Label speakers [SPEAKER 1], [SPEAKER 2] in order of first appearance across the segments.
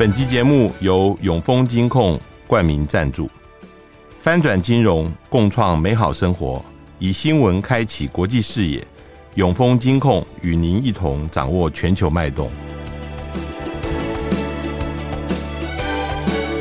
[SPEAKER 1] 本集节目由永丰金控冠名赞助，翻转金融，共创美好生活，以新闻开启国际视野。永丰金控与您一同掌握全球脉动。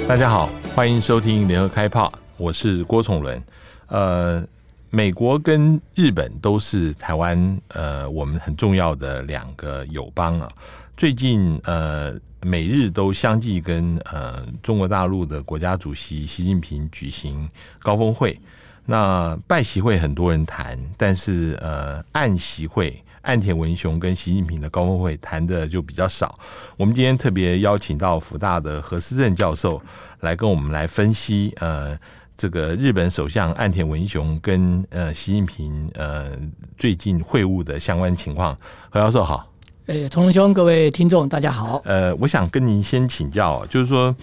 [SPEAKER 1] 大家好，欢迎收听联合开炮，我是郭崇伦。呃，美国跟日本都是台湾呃我们很重要的两个友邦啊。最近呃。美日都相继跟呃中国大陆的国家主席习近平举行高峰会，那拜习会很多人谈，但是呃岸习会岸田文雄跟习近平的高峰会谈的就比较少。我们今天特别邀请到福大的何思正教授来跟我们来分析呃这个日本首相岸田文雄跟呃习近平呃最近会晤的相关情况。何教授好。
[SPEAKER 2] 诶，崇龙兄，各位听众，大家好。
[SPEAKER 1] 呃，我想跟您先请教，就是说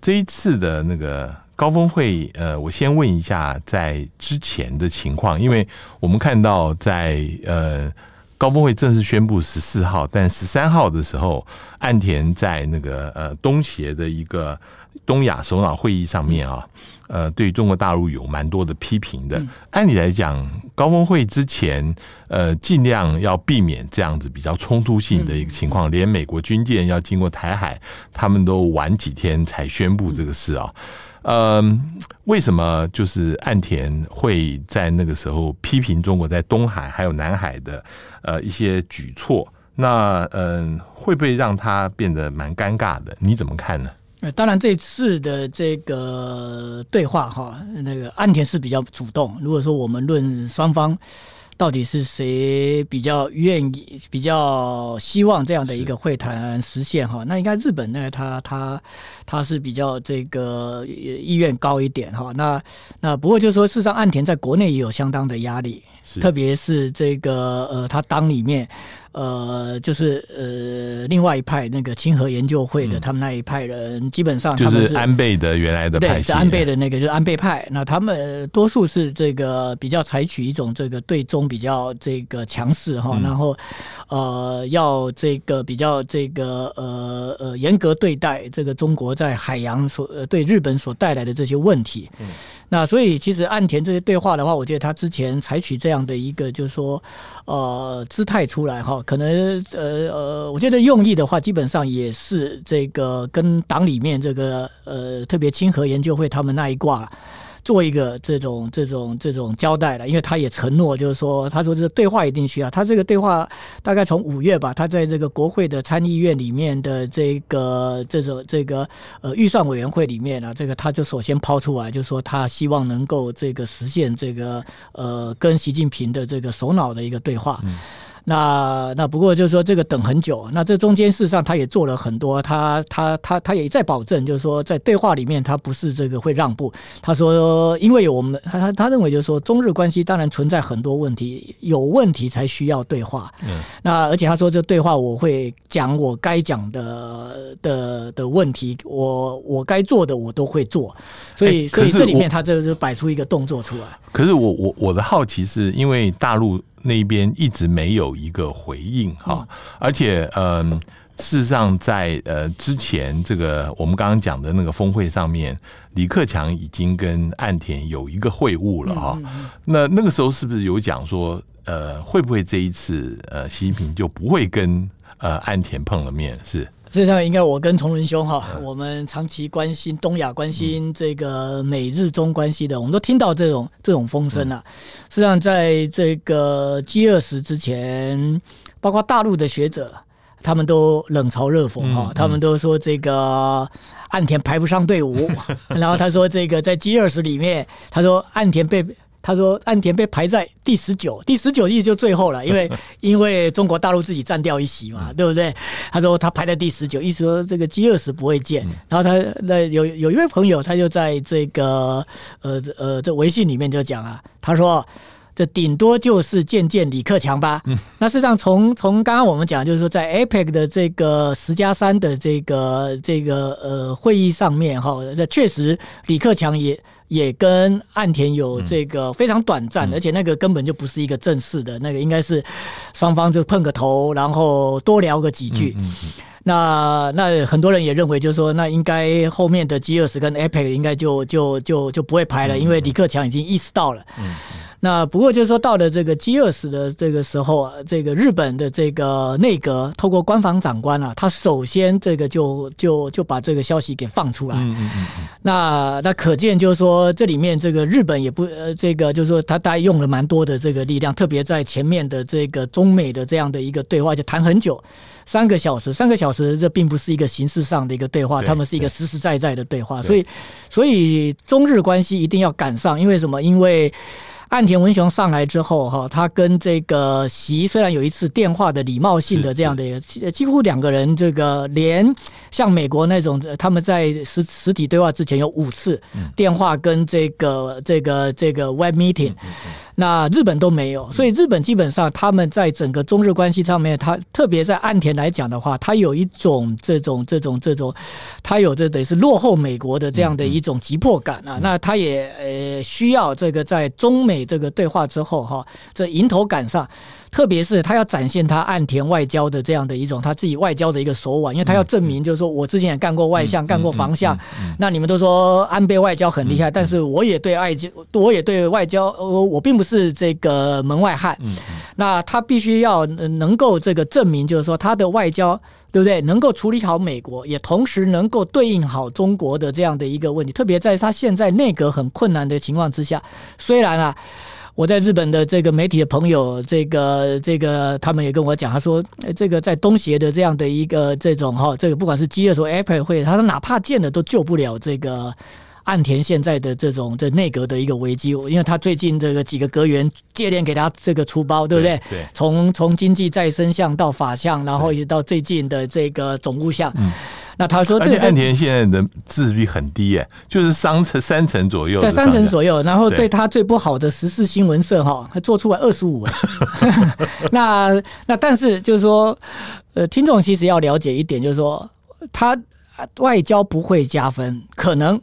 [SPEAKER 1] 这一次的那个高峰会，呃，我先问一下在之前的情况，因为我们看到在呃高峰会正式宣布十四号，但十三号的时候，岸田在那个呃东协的一个东亚首脑会议上面啊。呃，对中国大陆有蛮多的批评的。按理来讲，高峰会之前，呃，尽量要避免这样子比较冲突性的一个情况。连美国军舰要经过台海，他们都晚几天才宣布这个事啊。呃，为什么就是岸田会在那个时候批评中国在东海还有南海的呃一些举措？那嗯、呃，会不会让他变得蛮尴尬的？你怎么看呢？
[SPEAKER 2] 当然，这次的这个对话哈，那个岸田是比较主动。如果说我们论双方到底是谁比较愿意、比较希望这样的一个会谈实现哈，那应该日本呢，他他他是比较这个意愿高一点哈。那那不过就是说，事实上岸田在国内也有相当的压力，特别是这个呃，他当里面。呃，就是呃，另外一派那个清和研究会的，他们那一派人基本上
[SPEAKER 1] 就是安倍的原来的派系，
[SPEAKER 2] 对，是安倍的那个就是安倍派。那他们多数是这个比较采取一种这个对中比较这个强势哈，然后呃要这个比较这个呃呃严格对待这个中国在海洋所呃对日本所带来的这些问题。嗯。那所以其实岸田这些对话的话，我觉得他之前采取这样的一个就是说呃姿态出来哈，可能呃呃，我觉得用意的话，基本上也是这个跟党里面这个呃特别亲和研究会他们那一挂。做一个这种这种这种交代了，因为他也承诺，就是说，他说这对话一定需要。他这个对话大概从五月吧，他在这个国会的参议院里面的这个这种这个呃预算委员会里面啊，这个他就首先抛出来，就是说他希望能够这个实现这个呃跟习近平的这个首脑的一个对话。那那不过就是说这个等很久，那这中间事实上他也做了很多，他他他他也在保证，就是说在对话里面他不是这个会让步。他说，因为我们他他他认为就是说中日关系当然存在很多问题，有问题才需要对话。嗯。那而且他说这对话我会讲我该讲的的的问题，我我该做的我都会做。所以所以这里面他这是摆出一个动作出来。
[SPEAKER 1] 可是我我我的好奇是因为大陆。那边一直没有一个回应哈，而且嗯，事实上在呃之前这个我们刚刚讲的那个峰会上面，李克强已经跟岸田有一个会晤了哈。那那个时候是不是有讲说呃会不会这一次呃习近平就不会跟呃岸田碰了面是？
[SPEAKER 2] 实际上，应该我跟崇伦兄哈，我们长期关心东亚、关心这个美日中关系的，我们都听到这种这种风声了。实际上，在这个 G 二十之前，包括大陆的学者，他们都冷嘲热讽哈，他们都说这个岸田排不上队伍，然后他说这个在 G 二十里面，他说岸田被。他说岸田被排在第十九，第十九意思就最后了，因为 因为中国大陆自己占掉一席嘛，对不对？他说他排在第十九，意思说这个饥饿时不会见。然后他那有有一位朋友，他就在这个呃呃这微信里面就讲啊，他说这顶多就是见见李克强吧。那事实上从从刚刚我们讲，就是说在 APEC 的这个十加三的这个这个呃会议上面哈，那确实李克强也。也跟岸田有这个非常短暂，而且那个根本就不是一个正式的，那个应该是双方就碰个头，然后多聊个几句。那那很多人也认为，就是说，那应该后面的 G 二十跟 APEC 应该就就就就不会排了，因为李克强已经意识到了。嗯。那不过就是说，到了这个 G 二十的这个时候啊，这个日本的这个内阁透过官房长官啊，他首先这个就就就把这个消息给放出来。嗯嗯嗯。那那可见就是说，这里面这个日本也不呃，这个就是说，他大概用了蛮多的这个力量，特别在前面的这个中美的这样的一个对话，就谈很久，三个小时，三个小时，这并不是一个形式上的一个对话，他们是一个实实在在的对话。所以，所以中日关系一定要赶上，因为什么？因为岸田文雄上来之后，哈，他跟这个习虽然有一次电话的礼貌性的这样的，几乎两个人这个连像美国那种，他们在实实体对话之前有五次电话跟这个这个这个 web meeting。那日本都没有，所以日本基本上他们在整个中日关系上面，他特别在岸田来讲的话，他有一种这种这种这种，他有这等于是落后美国的这样的一种急迫感啊。那他也呃需要这个在中美这个对话之后哈，这迎头赶上。特别是他要展现他岸田外交的这样的一种他自己外交的一个手腕，因为他要证明，就是说我之前也干过外相，干过防相。那你们都说安倍外交很厉害，但是我也对外交，我也对外交，我我并不是这个门外汉。那他必须要能够这个证明，就是说他的外交对不对？能够处理好美国，也同时能够对应好中国的这样的一个问题。特别在他现在内阁很困难的情况之下，虽然啊。我在日本的这个媒体的朋友，这个这个他们也跟我讲，他说，这个在东协的这样的一个这种哈，这个不管是饥饿说 Apple 会，他说哪怕见了都救不了这个岸田现在的这种这内阁的一个危机，因为他最近这个几个阁员接连给他这个出包，对不对？对。从从经济再生相到法相，然后一直到最近的这个总务相。嗯。那他说，而且
[SPEAKER 1] 岸田现在的自制率很低哎，就是三成三成左右，
[SPEAKER 2] 在，三成左右。然后对他最不好的时事新闻社哈，还做出来二十五。那那但是就是说，呃，听众其实要了解一点，就是说他外交不会加分，可能。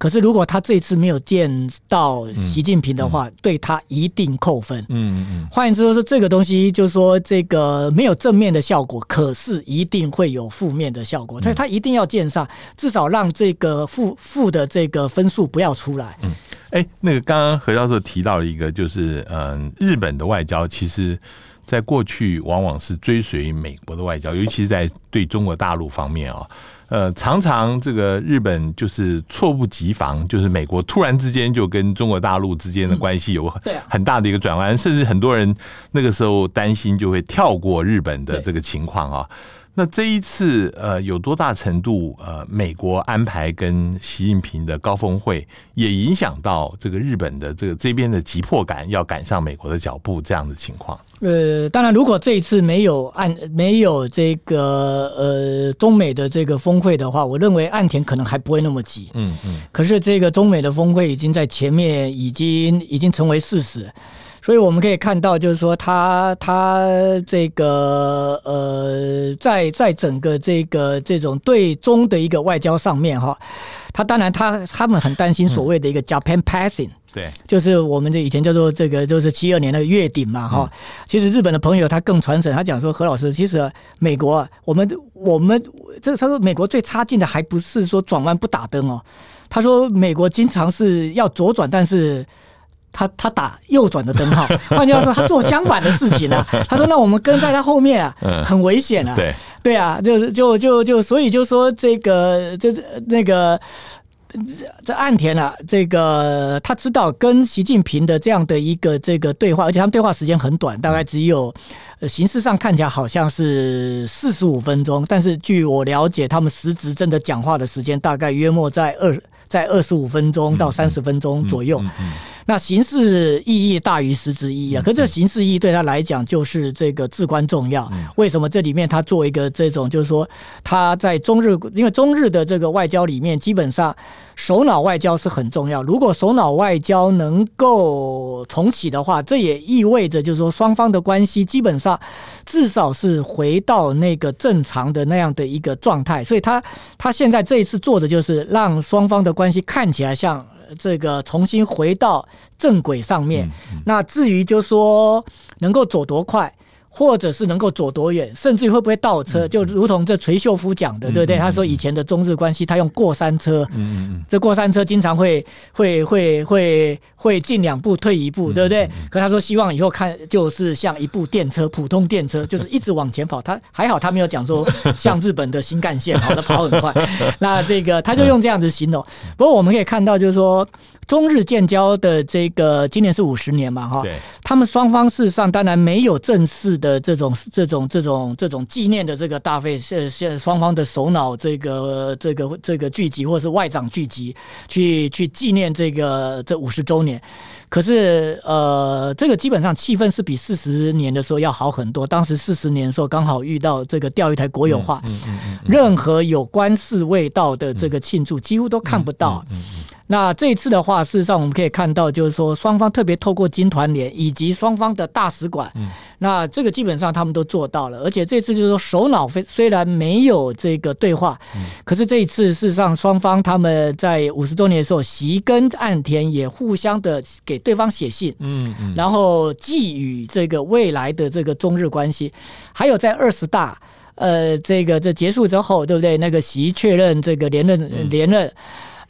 [SPEAKER 2] 可是，如果他这次没有见到习近平的话，对他一定扣分。嗯嗯。换言之，说是这个东西，就是说这个没有正面的效果，可是一定会有负面的效果。所以他一定要见上，至少让这个负负的这个分数不要出来。
[SPEAKER 1] 嗯。哎，那个刚刚何教授提到了一个，就是嗯，日本的外交其实在过去往往是追随美国的外交，尤其是在对中国大陆方面啊。呃，常常这个日本就是猝不及防，就是美国突然之间就跟中国大陆之间的关系有很大的一个转弯，甚至很多人那个时候担心就会跳过日本的这个情况啊。那这一次，呃，有多大程度，呃，美国安排跟习近平的高峰会，也影响到这个日本的这个这边的急迫感，要赶上美国的脚步这样的情况？
[SPEAKER 2] 呃，当然，如果这一次没有岸没有这个呃中美的这个峰会的话，我认为岸田可能还不会那么急。嗯嗯。可是这个中美的峰会已经在前面已经已经成为事实。所以我们可以看到，就是说他他这个呃，在在整个这个这种对中的一个外交上面哈，他当然他他们很担心所谓的一个 Japan Passing，对，就是我们这以前叫做这个就是七二年的月顶嘛哈。其实日本的朋友他更传神，他讲说何老师，其实美国我们我们这他说美国最差劲的还不是说转弯不打灯哦，他说美国经常是要左转，但是。他他打右转的灯号，换句话说，他做相反的事情呢、啊。他说：“那我们跟在他后面啊，很危险啊。”对对啊，就是就就就所以就说这个就是那个这岸田啊，这个他知道跟习近平的这样的一个这个对话，而且他们对话时间很短，大概只有形式上看起来好像是四十五分钟，但是据我了解，他们实质真的讲话的时间大概约莫在二在二十五分钟到三十分钟左右。那形式意义大于实质意义啊！可是这形式意义对他来讲就是这个至关重要。为什么这里面他做一个这种，就是说他在中日，因为中日的这个外交里面，基本上首脑外交是很重要。如果首脑外交能够重启的话，这也意味着就是说双方的关系基本上至少是回到那个正常的那样的一个状态。所以他他现在这一次做的就是让双方的关系看起来像。这个重新回到正轨上面，那至于就说能够走多快，或者是能够走多远，甚至于会不会倒车，就如同这垂秀夫讲的，对不对？他说以前的中日关系，他用过山车，这过山车经常会会会会会进两步退一步，对不对？可他说希望以后看就是像一部电车，普通电车，就是一直往前跑。他还好，他没有讲说 像日本的新干线，跑得跑很快。那这个他就用这样子形容。不过我们可以看到，就是说。中日建交的这个今年是五十年嘛，哈，他们双方事实上当然没有正式的这种这种这种这种纪念的这个大会，现现双方的首脑这个这个这个聚集，或是外长聚集去去纪念这个这五十周年。可是呃，这个基本上气氛是比四十年的时候要好很多。当时四十年的时候刚好遇到这个钓鱼台国有化，任何有关事味道的这个庆祝几乎都看不到。那这一次的话，事实上我们可以看到，就是说双方特别透过金团联以及双方的大使馆，嗯、那这个基本上他们都做到了。而且这次就是说首脑非虽然没有这个对话，嗯、可是这一次事实上双方他们在五十周年的时候，席跟岸田也互相的给对方写信，嗯嗯，然后寄予这个未来的这个中日关系，还有在二十大，呃，这个这结束之后，对不对？那个席确认这个连任连任。嗯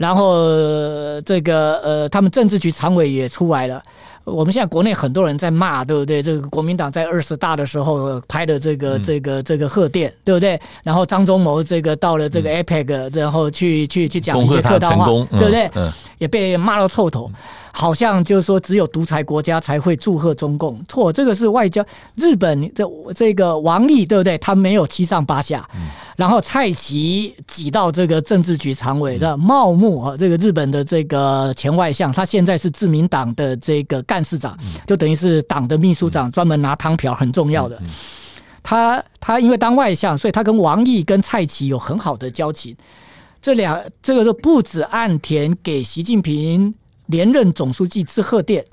[SPEAKER 2] 然后这个呃，他们政治局常委也出来了。我们现在国内很多人在骂，对不对？这个国民党在二十大的时候拍的这个这个这个贺电，对不对？然后张忠谋这个到了这个 APEC，然后去去去讲一些客套话，对不对？也被骂到臭头。好像就是说，只有独裁国家才会祝贺中共，错，这个是外交。日本这这个王毅对不对？他没有七上八下。然后蔡奇挤到这个政治局常委的茂木啊，这个日本的这个前外相，他现在是自民党的这个干事长，就等于是党的秘书长，专门拿汤瓢，很重要的。他他因为当外相，所以他跟王毅跟蔡奇有很好的交情。这两这个是不止岸田给习近平。连任总书记致贺电，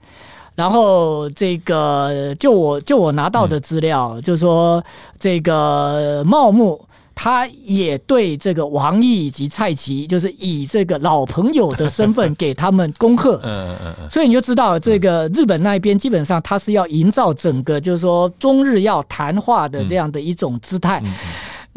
[SPEAKER 2] 然后这个就我就我拿到的资料，嗯、就是说这个茂木他也对这个王毅以及蔡奇，就是以这个老朋友的身份给他们恭贺。嗯嗯嗯。所以你就知道，这个日本那边基本上他是要营造整个就是说中日要谈话的这样的一种姿态。嗯嗯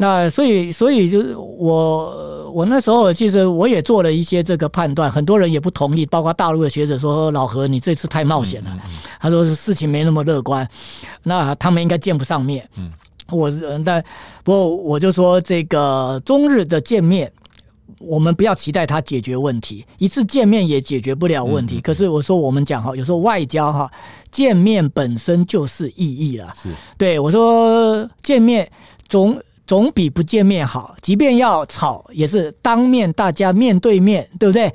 [SPEAKER 2] 那所以，所以就是我，我那时候其实我也做了一些这个判断，很多人也不同意，包括大陆的学者说：“老何，你这次太冒险了。”他说：“事情没那么乐观，那他们应该见不上面。”嗯，我但不过我就说，这个中日的见面，我们不要期待他解决问题，一次见面也解决不了问题。可是我说，我们讲哈，有时候外交哈，见面本身就是意义了。是，对我说见面总。总比不见面好，即便要吵，也是当面大家面对面，对不对？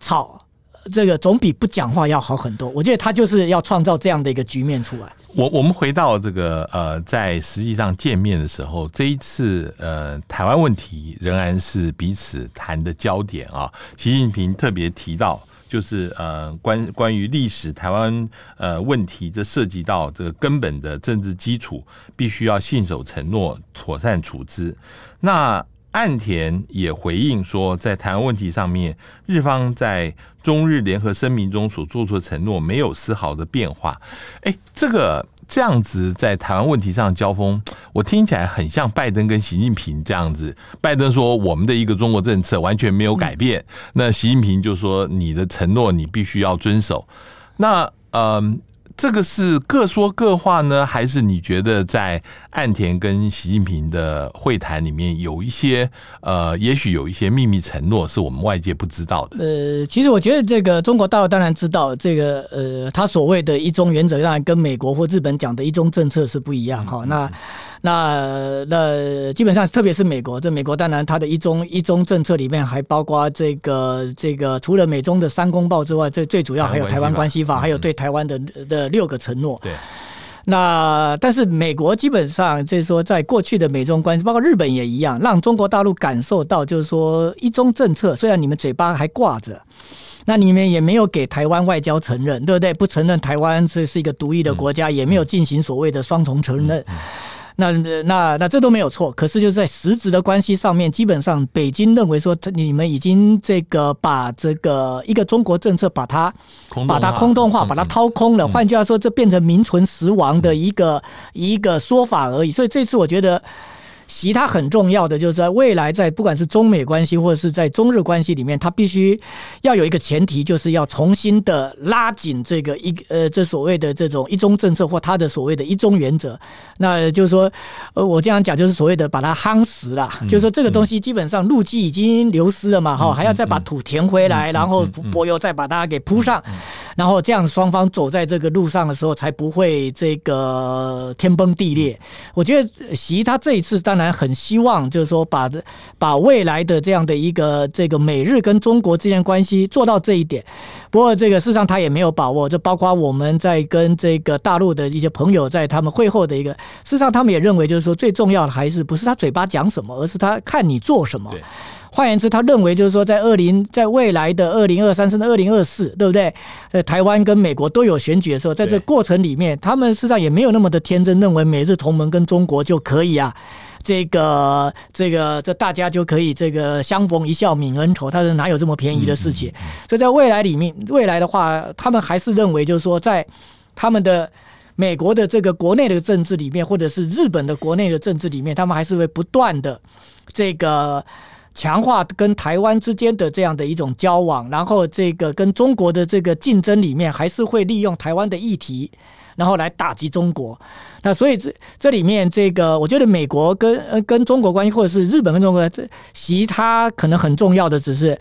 [SPEAKER 2] 吵这个总比不讲话要好很多。我觉得他就是要创造这样的一个局面出来。
[SPEAKER 1] 我我们回到这个呃，在实际上见面的时候，这一次呃，台湾问题仍然是彼此谈的焦点啊。习近平特别提到。就是呃，关关于历史台湾呃问题，这涉及到这个根本的政治基础，必须要信守承诺，妥善处置。那岸田也回应说，在台湾问题上面，日方在中日联合声明中所做出的承诺没有丝毫的变化。哎，这个。这样子在台湾问题上交锋，我听起来很像拜登跟习近平这样子。拜登说我们的一个中国政策完全没有改变，那习近平就说你的承诺你必须要遵守。那嗯。这个是各说各话呢，还是你觉得在岸田跟习近平的会谈里面有一些呃，也许有一些秘密承诺是我们外界不知道的？
[SPEAKER 2] 呃，其实我觉得这个中国大陆当然知道这个呃，他所谓的一中原则，当然跟美国或日本讲的一中政策是不一样哈。那那那基本上，特别是美国，这美国当然它的一中一中政策里面还包括这个这个，除了美中的三公报之外，最最主要还有台湾关系法，还有对台湾的的六个承诺。对。那但是美国基本上就是说，在过去的美中关系，包括日本也一样，让中国大陆感受到就是说一中政策，虽然你们嘴巴还挂着，那你们也没有给台湾外交承认，对不对？不承认台湾这是一个独立的国家，也没有进行所谓的双重承认。那那那这都没有错，可是就是在实质的关系上面，基本上北京认为说，你们已经这个把这个一个中国政策把它把它空洞化，把它掏空了。换句话说，这变成名存实亡的一个一个说法而已。所以这次我觉得。习他很重要的就是在未来，在不管是中美关系或者是在中日关系里面，他必须要有一个前提，就是要重新的拉紧这个一呃这所谓的这种一中政策或他的所谓的一中原则。那就是说，呃，我这样讲就是所谓的把它夯实了，就是说这个东西基本上路基已经流失了嘛，哈，还要再把土填回来，然后柏油再把它给铺上，然后这样双方走在这个路上的时候才不会这个天崩地裂。我觉得习他这一次当。然很希望，就是说把这把未来的这样的一个这个美日跟中国之间关系做到这一点。不过这个事实上他也没有把握，这包括我们在跟这个大陆的一些朋友在他们会后的一个，事实上他们也认为，就是说最重要的还是不是他嘴巴讲什么，而是他看你做什么。换言之，他认为就是说，在二零，在未来的二零二三甚至二零二四，对不对？在台湾跟美国都有选举的时候，在这过程里面，他们事实上也没有那么的天真，认为美日同盟跟中国就可以啊。这个这个这大家就可以这个相逢一笑泯恩仇，他说哪有这么便宜的事情？所以在未来里面，未来的话，他们还是认为就是说，在他们的美国的这个国内的政治里面，或者是日本的国内的政治里面，他们还是会不断的这个强化跟台湾之间的这样的一种交往，然后这个跟中国的这个竞争里面，还是会利用台湾的议题。然后来打击中国，那所以这这里面这个，我觉得美国跟跟中国关系，或者是日本跟中国，这其他可能很重要的只是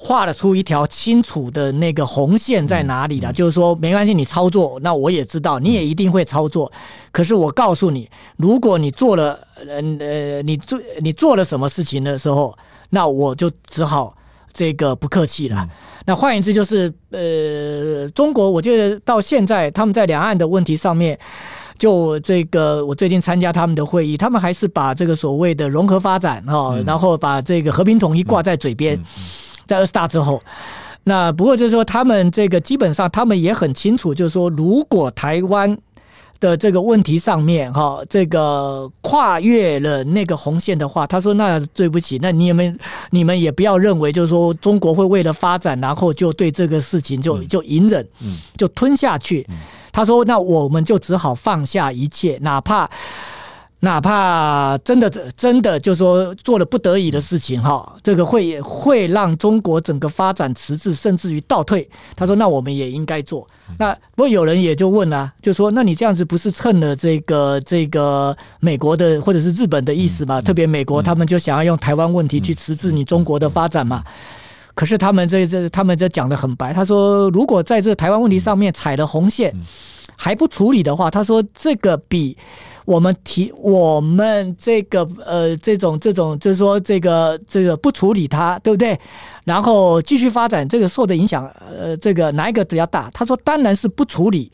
[SPEAKER 2] 画得出一条清楚的那个红线在哪里了，就是说没关系，你操作，那我也知道，你也一定会操作。可是我告诉你，如果你做了呃呃，你做你做了什么事情的时候，那我就只好。这个不客气了。那换言之，就是呃，中国我觉得到现在他们在两岸的问题上面，就这个我最近参加他们的会议，他们还是把这个所谓的融合发展哈，然后把这个和平统一挂在嘴边，在二十大之后。那不过就是说，他们这个基本上他们也很清楚，就是说，如果台湾。的这个问题上面，哈，这个跨越了那个红线的话，他说：“那对不起，那你们你们也不要认为，就是说中国会为了发展，然后就对这个事情就就隐忍，就吞下去。”他说：“那我们就只好放下一切，哪怕。”哪怕真的真的就说做了不得已的事情哈，这个会会让中国整个发展迟滞，甚至于倒退。他说：“那我们也应该做。”那不过有人也就问了，就说：“那你这样子不是趁了这个这个美国的或者是日本的意思吗？特别美国他们就想要用台湾问题去迟滞你中国的发展嘛？可是他们这这他们这讲的很白，他说如果在这台湾问题上面踩了红线还不处理的话，他说这个比。”我们提我们这个呃这种这种就是说这个这个不处理它，对不对？然后继续发展，这个受的影响呃这个哪一个比较大？他说当然是不处理。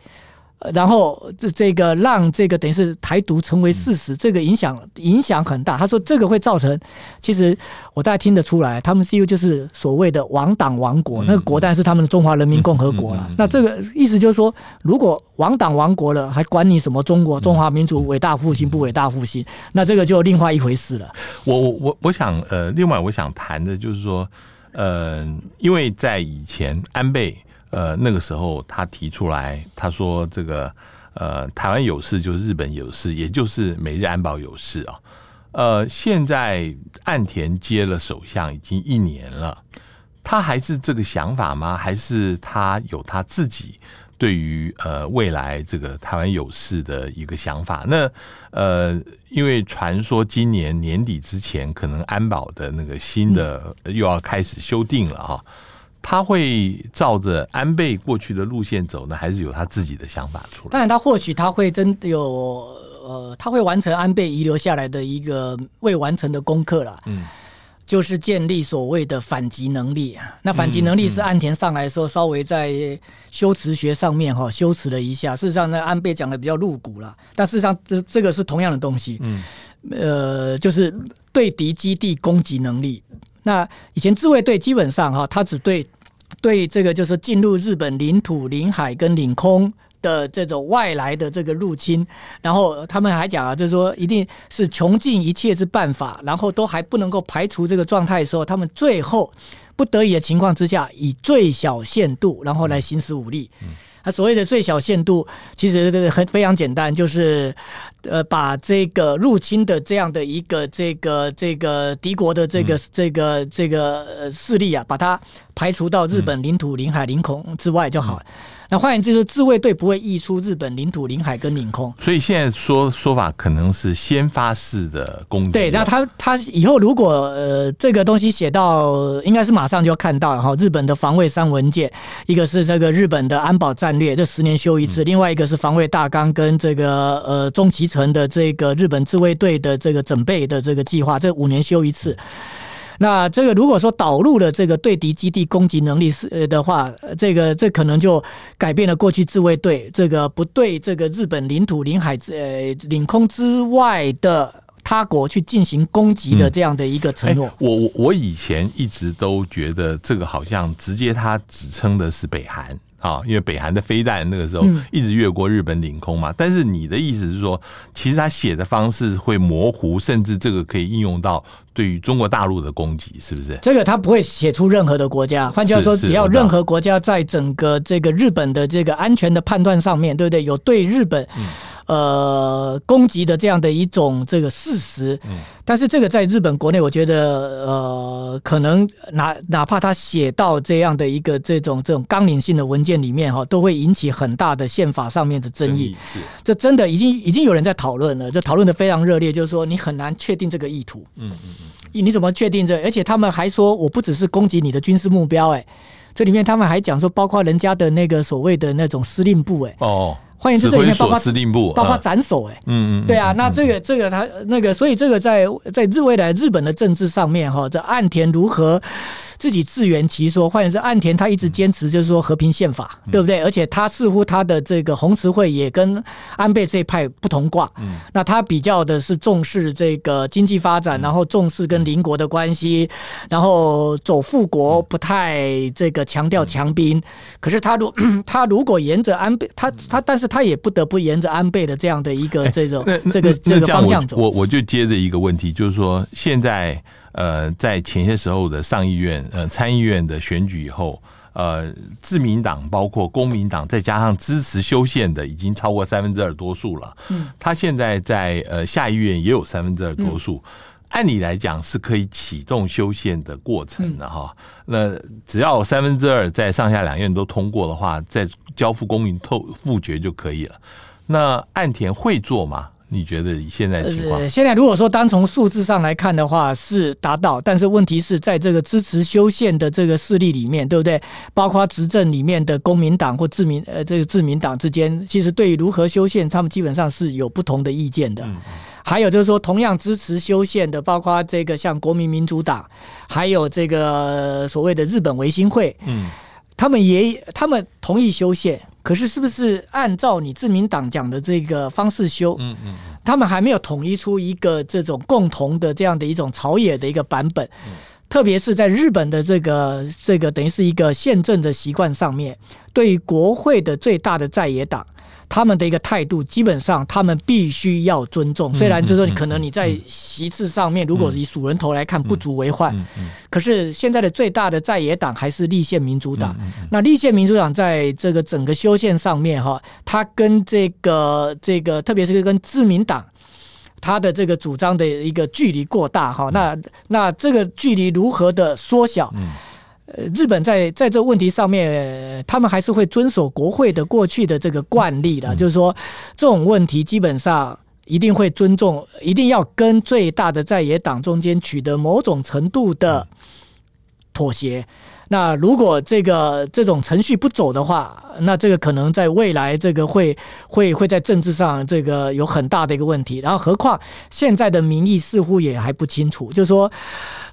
[SPEAKER 2] 然后这这个让这个等于是台独成为事实，这个影响影响很大。他说这个会造成，其实我大概听得出来，他们就是所谓的亡党亡国，那个国当然是他们的中华人民共和国了。那这个意思就是说，如果亡党亡国了，还管你什么中国中华民族伟大复兴不伟大复兴？那这个就另外一回事了。
[SPEAKER 1] 我我我我想呃，另外我想谈的就是说，呃，因为在以前安倍。呃，那个时候他提出来，他说这个呃，台湾有事就是日本有事，也就是美日安保有事啊。呃，现在岸田接了首相已经一年了，他还是这个想法吗？还是他有他自己对于呃未来这个台湾有事的一个想法？那呃，因为传说今年年底之前，可能安保的那个新的又要开始修订了啊。他会照着安倍过去的路线走呢，还是有他自己的想法出来？
[SPEAKER 2] 当然，他或许他会真的有呃，他会完成安倍遗留下来的一个未完成的功课了。嗯，就是建立所谓的反击能力。那反击能力是岸田上来的时候稍微在修辞学上面哈修辞了一下。事实上呢，安倍讲的比较露骨了，但事实上这这个是同样的东西。嗯，呃，就是对敌基地攻击能力。那以前自卫队基本上哈，他只对对这个就是进入日本领土、领海跟领空的这种外来的这个入侵，然后他们还讲啊，就是说一定是穷尽一切之办法，然后都还不能够排除这个状态的时候，他们最后不得已的情况之下，以最小限度，然后来行使武力。他所谓的最小限度，其实这个很非常简单，就是呃，把这个入侵的这样的一个这个这个敌国的这个这个这个势力啊，把它排除到日本领土、领海、领空之外就好了。那换言之，就是自卫队不会溢出日本领土、领海跟领空。
[SPEAKER 1] 所以现在说说法可能是先发式的攻击。
[SPEAKER 2] 对，那他他以后如果呃这个东西写到，应该是马上就要看到了哈。日本的防卫三文件，一个是这个日本的安保战略，这十年修一次；另外一个是防卫大纲跟这个呃中期程的这个日本自卫队的这个准备的这个计划，这五年修一次。那这个如果说导入了这个对敌基地攻击能力是呃的话，这个这可能就改变了过去自卫队这个不对这个日本领土、领海、呃领空之外的他国去进行攻击的这样的一个承诺。
[SPEAKER 1] 我我我以前一直都觉得这个好像直接他指称的是北韩。啊，因为北韩的飞弹那个时候一直越过日本领空嘛，但是你的意思是说，其实他写的方式会模糊，甚至这个可以应用到对于中国大陆的攻击，是不是？
[SPEAKER 2] 这个他不会写出任何的国家，换句话说，只要任何国家在整个这个日本的这个安全的判断上面，对不对？有对日本。呃，攻击的这样的一种这个事实，但是这个在日本国内，我觉得呃，可能哪哪怕他写到这样的一个这种这种纲领性的文件里面哈，都会引起很大的宪法上面的争议。这真的已经已经有人在讨论了，这讨论的非常热烈，就是说你很难确定这个意图。嗯嗯嗯，你怎么确定这？而且他们还说我不只是攻击你的军事目标，哎，这里面他们还讲说，包括人家的那个所谓的那种司令部，哎。哦。换言之，这里面包括司令部，包括斩首，哎，嗯嗯，对啊，那这个这个他那个，所以这个在在日未来日本的政治上面哈，这岸田如何？自己自圆其说，换言之，岸田他一直坚持就是说和平宪法，嗯、对不对？而且他似乎他的这个红十会也跟安倍这一派不同挂。嗯，那他比较的是重视这个经济发展，然后重视跟邻国的关系，然后走富国，不太这个强调强兵。可是他如 他如果沿着安倍，他他但是他也不得不沿着安倍的这样的一个这种这个这个方向走。
[SPEAKER 1] 我我就接着一个问题，就是说现在。呃，在前些时候的上议院、呃参议院的选举以后，呃，自民党包括公民党，再加上支持修宪的，已经超过三分之二多数了。嗯，他现在在呃下议院也有三分之二多数，按理来讲是可以启动修宪的过程的哈。那只要三分之二在上下两院都通过的话，再交付公民透复决就可以了。那岸田会做吗？你觉得以现在情况？
[SPEAKER 2] 呃，现在如果说单从数字上来看的话，是达到，但是问题是在这个支持修宪的这个势力里面，对不对？包括执政里面的公民党或自民呃这个自民党之间，其实对于如何修宪，他们基本上是有不同的意见的。嗯。还有就是说，同样支持修宪的，包括这个像国民民主党，还有这个所谓的日本维新会，嗯，他们也他们同意修宪。可是，是不是按照你自民党讲的这个方式修？嗯嗯，他们还没有统一出一个这种共同的这样的一种朝野的一个版本。特别是在日本的这个这个等于是一个宪政的习惯上面，对于国会的最大的在野党。他们的一个态度，基本上他们必须要尊重。虽然就是说，可能你在席次上面，如果以数人头来看不足为患，可是现在的最大的在野党还是立宪民主党。那立宪民主党在这个整个修宪上面，哈，他跟这个这个，特别是跟自民党，他的这个主张的一个距离过大，哈。那那这个距离如何的缩小？呃，日本在在这问题上面，他们还是会遵守国会的过去的这个惯例的，就是说，这种问题基本上一定会尊重，一定要跟最大的在野党中间取得某种程度的妥协。那如果这个这种程序不走的话，那这个可能在未来这个会会会在政治上这个有很大的一个问题。然后何况现在的民意似乎也还不清楚，就是说，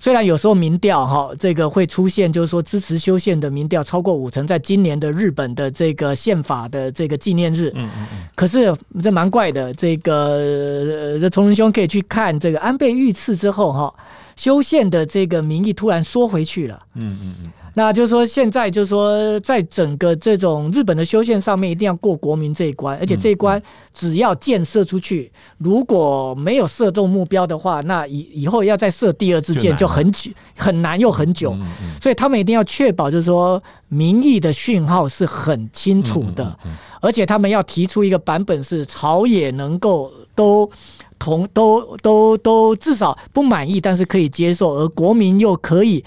[SPEAKER 2] 虽然有时候民调哈这个会出现，就是说支持修宪的民调超过五成，在今年的日本的这个宪法的这个纪念日，嗯嗯嗯，可是这蛮怪的，这个这崇仁兄可以去看这个安倍遇刺之后哈。修宪的这个民意突然缩回去了。嗯嗯嗯。那就是说，现在就是说，在整个这种日本的修宪上面，一定要过国民这一关，而且这一关只要箭射出去，如果没有射中目标的话，那以以后要再射第二支箭就很久，很难又很久。所以他们一定要确保，就是说民意的讯号是很清楚的，而且他们要提出一个版本是朝野能够都同都都都至少不满意，但是可以接受，而国民又可以。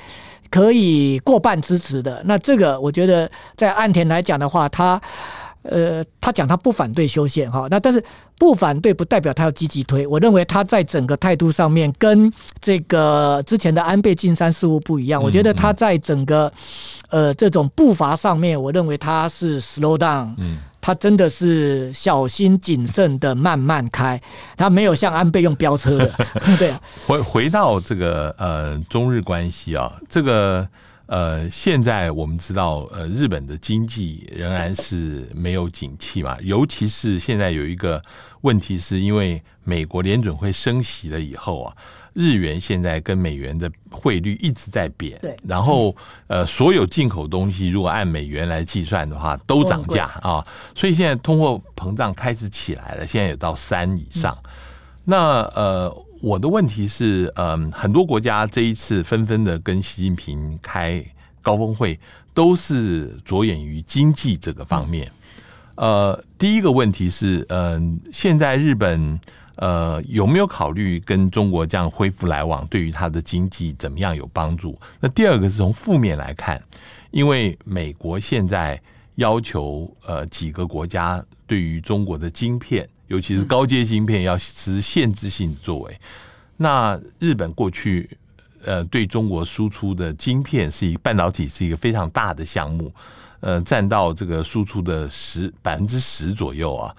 [SPEAKER 2] 可以过半支持的，那这个我觉得在岸田来讲的话，他呃，他讲他不反对修宪哈，那但是不反对不代表他要积极推。我认为他在整个态度上面跟这个之前的安倍晋三似乎不一样。我觉得他在整个呃这种步伐上面，我认为他是 slow down。嗯。他真的是小心谨慎的慢慢开，他没有像安倍用飙车的。对啊，
[SPEAKER 1] 回回到这个呃中日关系啊，这个呃现在我们知道呃日本的经济仍然是没有景气嘛，尤其是现在有一个问题，是因为美国联准会升息了以后啊。日元现在跟美元的汇率一直在贬，对，然后呃，所有进口东西如果按美元来计算的话，都涨价啊，所以现在通货膨胀开始起来了，现在有到三以上。那呃，我的问题是，嗯，很多国家这一次纷纷的跟习近平开高峰会，都是着眼于经济这个方面。呃，第一个问题是，嗯，现在日本。呃，有没有考虑跟中国这样恢复来往，对于它的经济怎么样有帮助？那第二个是从负面来看，因为美国现在要求呃几个国家对于中国的晶片，尤其是高阶晶片要持限制性作为。那日本过去呃对中国输出的晶片是一半导体是一个非常大的项目，呃，占到这个输出的十百分之十左右啊。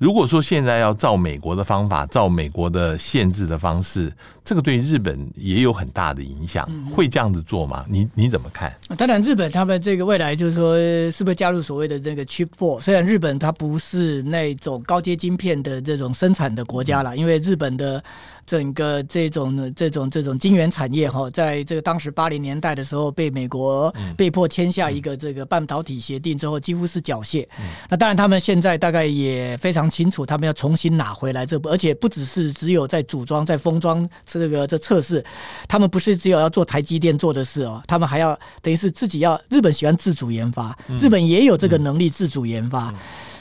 [SPEAKER 1] 如果说现在要照美国的方法，照美国的限制的方式，这个对日本也有很大的影响，会这样子做吗？你你怎么看？
[SPEAKER 2] 当然，日本他们这个未来就是说，是不是加入所谓的这个 Chip Four？虽然日本它不是那种高阶晶片的这种生产的国家了，因为日本的。整个这种这种这种晶圆产业哈，在这个当时八零年代的时候，被美国被迫签下一个这个半导体协定之后，几乎是缴械。那当然，他们现在大概也非常清楚，他们要重新拿回来这，而且不只是只有在组装、在封装这个这测试，他们不是只有要做台积电做的事哦，他们还要等于是自己要。日本喜欢自主研发，日本也有这个能力自主研发。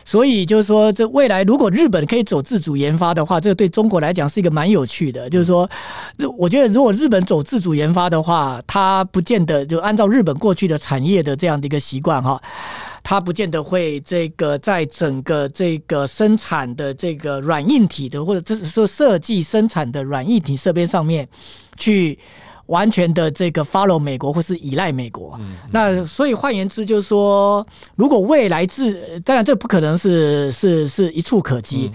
[SPEAKER 2] 所以就是说，这未来如果日本可以走自主研发的话，这个对中国来讲是一个蛮有趣的。就是说，我觉得如果日本走自主研发的话，它不见得就按照日本过去的产业的这样的一个习惯哈，它不见得会这个在整个这个生产的这个软硬体的或者这是说设计生产的软硬体设备上面去。完全的这个 follow 美国或是依赖美国，嗯嗯、那所以换言之就是说，如果未来自当然这不可能是是是一触可及，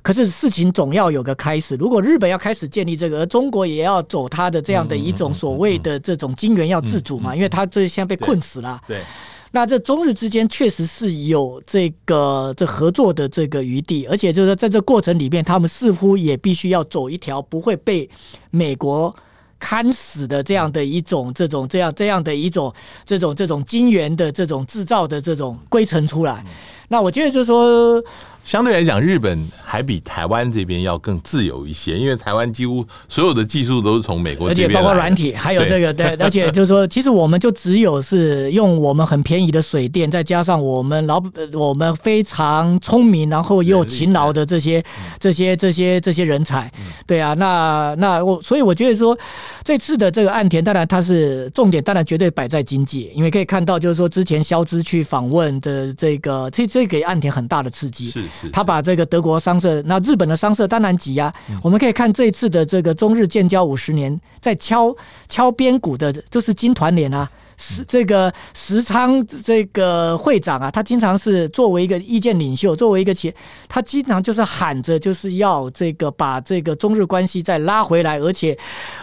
[SPEAKER 2] 可是事情总要有个开始。如果日本要开始建立这个，而中国也要走它的这样的一种所谓的这种晶圆要自主嘛，因为它这现在被困死了。对，对那这中日之间确实是有这个这合作的这个余地，而且就是说在这过程里面，他们似乎也必须要走一条不会被美国。看死的这样的一种这种这样这样的一种这种这种金元的这种制造的这种规程出来，那我觉得就是说。
[SPEAKER 1] 相对来讲，日本还比台湾这边要更自由一些，因为台湾几乎所有的技术都是从美国这边，而且包括
[SPEAKER 2] 软体，还有这个对，而且就是说，其实我们就只有是用我们很便宜的水电，再加上我们老我们非常聪明，然后又勤劳的这些这些这些这些人才，对啊，那那我所以我觉得说，这次的这个岸田，当然它是重点，当然绝对摆在经济，因为可以看到就是说之前肖之去访问的这个，这这给岸田很大的刺激。是。他把这个德国商社，那日本的商社当然急啊。我们可以看这一次的这个中日建交五十年，在敲敲边鼓的，就是金团联啊。石这个石昌这个会长啊，他经常是作为一个意见领袖，作为一个企业，他经常就是喊着就是要这个把这个中日关系再拉回来，而且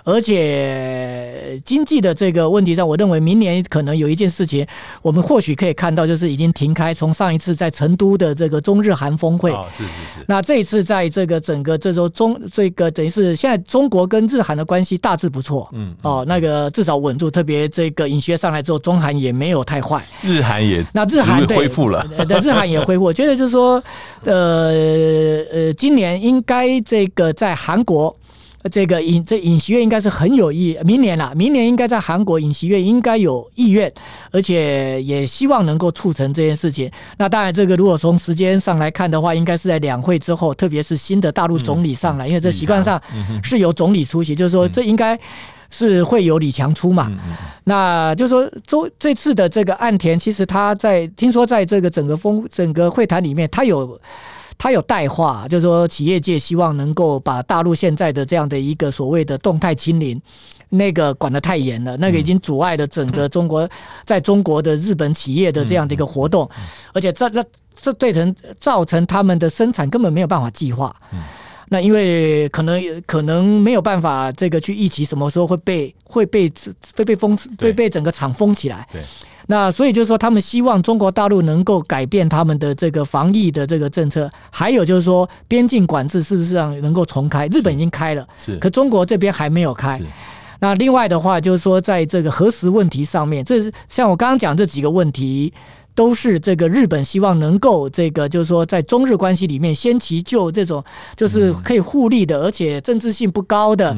[SPEAKER 2] 而且经济的这个问题上，我认为明年可能有一件事情，我们或许可以看到，就是已经停开，从上一次在成都的这个中日韩峰会，
[SPEAKER 1] 是是是，
[SPEAKER 2] 那这一次在这个整个这周中这个等于是现在中国跟日韩的关系大致不错，嗯哦，那个至少稳住，特别这个尹学上来之后，中韩也没有太坏，
[SPEAKER 1] 日韩也
[SPEAKER 2] 那日韩
[SPEAKER 1] 恢复了，
[SPEAKER 2] 对，日韩也恢复。我觉得就是说，呃呃，今年应该这个在韩国，这个影这尹锡悦应该是很有意，明年啦，明年应该在韩国尹锡悦应该有意愿，而且也希望能够促成这件事情。那当然，这个如果从时间上来看的话，应该是在两会之后，特别是新的大陆总理上来，因为这习惯上是由总理出席，就是说这应该。是会有李强出嘛，嗯嗯、那就是说，周这次的这个岸田，其实他在听说在这个整个风整个会谈里面，他有他有代话，就是说企业界希望能够把大陆现在的这样的一个所谓的动态清零，那个管得太严了，那个已经阻碍了整个中国在中国的日本企业的这样的一个活动，而且这这这对成造成他们的生产根本没有办法计划。那因为可能可能没有办法这个去预期什么时候会被会被会被封被被整个厂封起来。对。那所以就是说，他们希望中国大陆能够改变他们的这个防疫的这个政策，还有就是说边境管制是不是让能够重开？日本已经开了，是。可中国这边还没有开。那另外的话就是说，在这个核实问题上面，这是像我刚刚讲这几个问题。都是这个日本希望能够这个，就是说在中日关系里面先其就这种就是可以互利的，而且政治性不高的，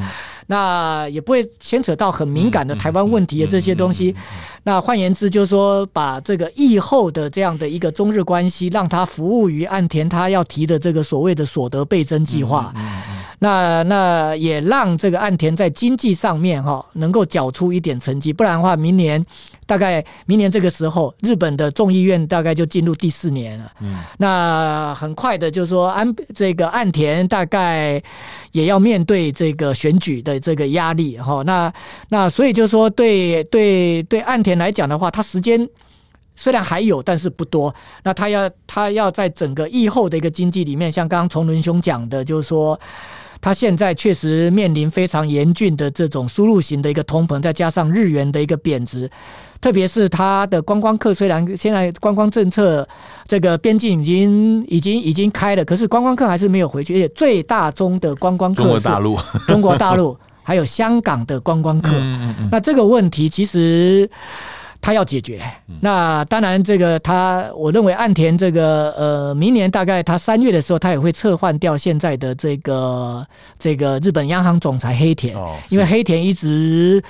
[SPEAKER 2] 那也不会牵扯到很敏感的台湾问题的这些东西。那换言之，就是说把这个疫后的这样的一个中日关系，让它服务于岸田他要提的这个所谓的所得倍增计划。那那也让这个岸田在经济上面哈能够缴出一点成绩，不然的话，明年大概明年这个时候，日本的众议院大概就进入第四年了。嗯，那很快的，就是说安这个岸田大概也要面对这个选举的这个压力哈。那那所以就是说对对对岸田来讲的话，他时间虽然还有，但是不多。那他要他要在整个疫后的一个经济里面，像刚刚崇伦兄讲的，就是说。他现在确实面临非常严峻的这种输入型的一个通膨，再加上日元的一个贬值，特别是他的观光客，虽然现在观光政策这个边境已经已经已经开了，可是观光客还是没有回去，而且最大宗的观光客是中国大陆，中国大陆还有香港的观光客，那这个问题其实。他要解决，那当然，这个他，我认为岸田这个呃，明年大概他三月的时候，他也会撤换掉现在的这个这个日本央行总裁黑田，因为黑田一直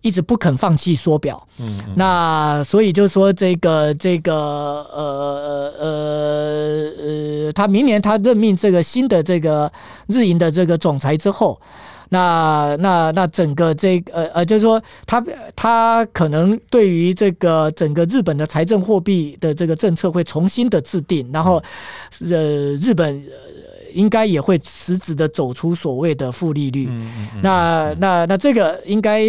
[SPEAKER 2] 一直不肯放弃缩表，嗯，那所以就说这个这个呃呃呃，他明年他任命这个新的这个日银的这个总裁之后。那那那整个这呃呃，就是说他他可能对于这个整个日本的财政货币的这个政策会重新的制定，然后呃日本。应该也会实质的走出所谓的负利率。嗯嗯嗯、那那那这个应该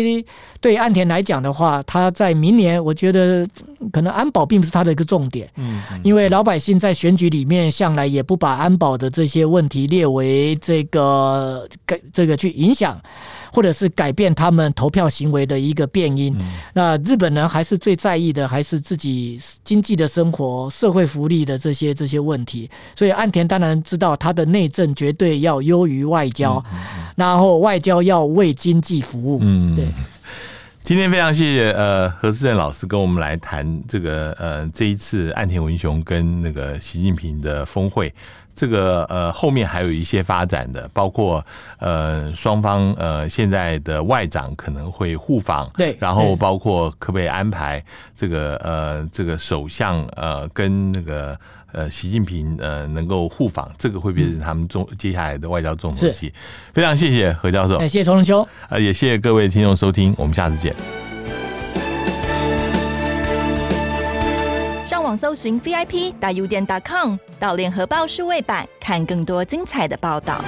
[SPEAKER 2] 对岸田来讲的话，他在明年，我觉得可能安保并不是他的一个重点。嗯，嗯因为老百姓在选举里面向来也不把安保的这些问题列为这个这个去影响。或者是改变他们投票行为的一个变因。嗯、那日本人还是最在意的，还是自己经济的生活、社会福利的这些这些问题。所以岸田当然知道，他的内政绝对要优于外交，嗯嗯、然后外交要为经济服务。嗯，对。
[SPEAKER 1] 今天非常谢谢呃何思正老师跟我们来谈这个呃这一次岸田文雄跟那个习近平的峰会。这个呃后面还有一些发展的，包括呃双方呃现在的外长可能会互访，对，然后包括可不可以安排这个呃这个首相呃跟那个呃习近平呃能够互访，这个会变成他们中接下来的外交重头戏。非常谢谢何教授，
[SPEAKER 2] 谢谢从伦兄，
[SPEAKER 1] 啊也谢谢各位听众收听，我们下次见。
[SPEAKER 3] 上网搜寻 VIP 大 U 点 .com 到联合报数位版看更多精彩的报道。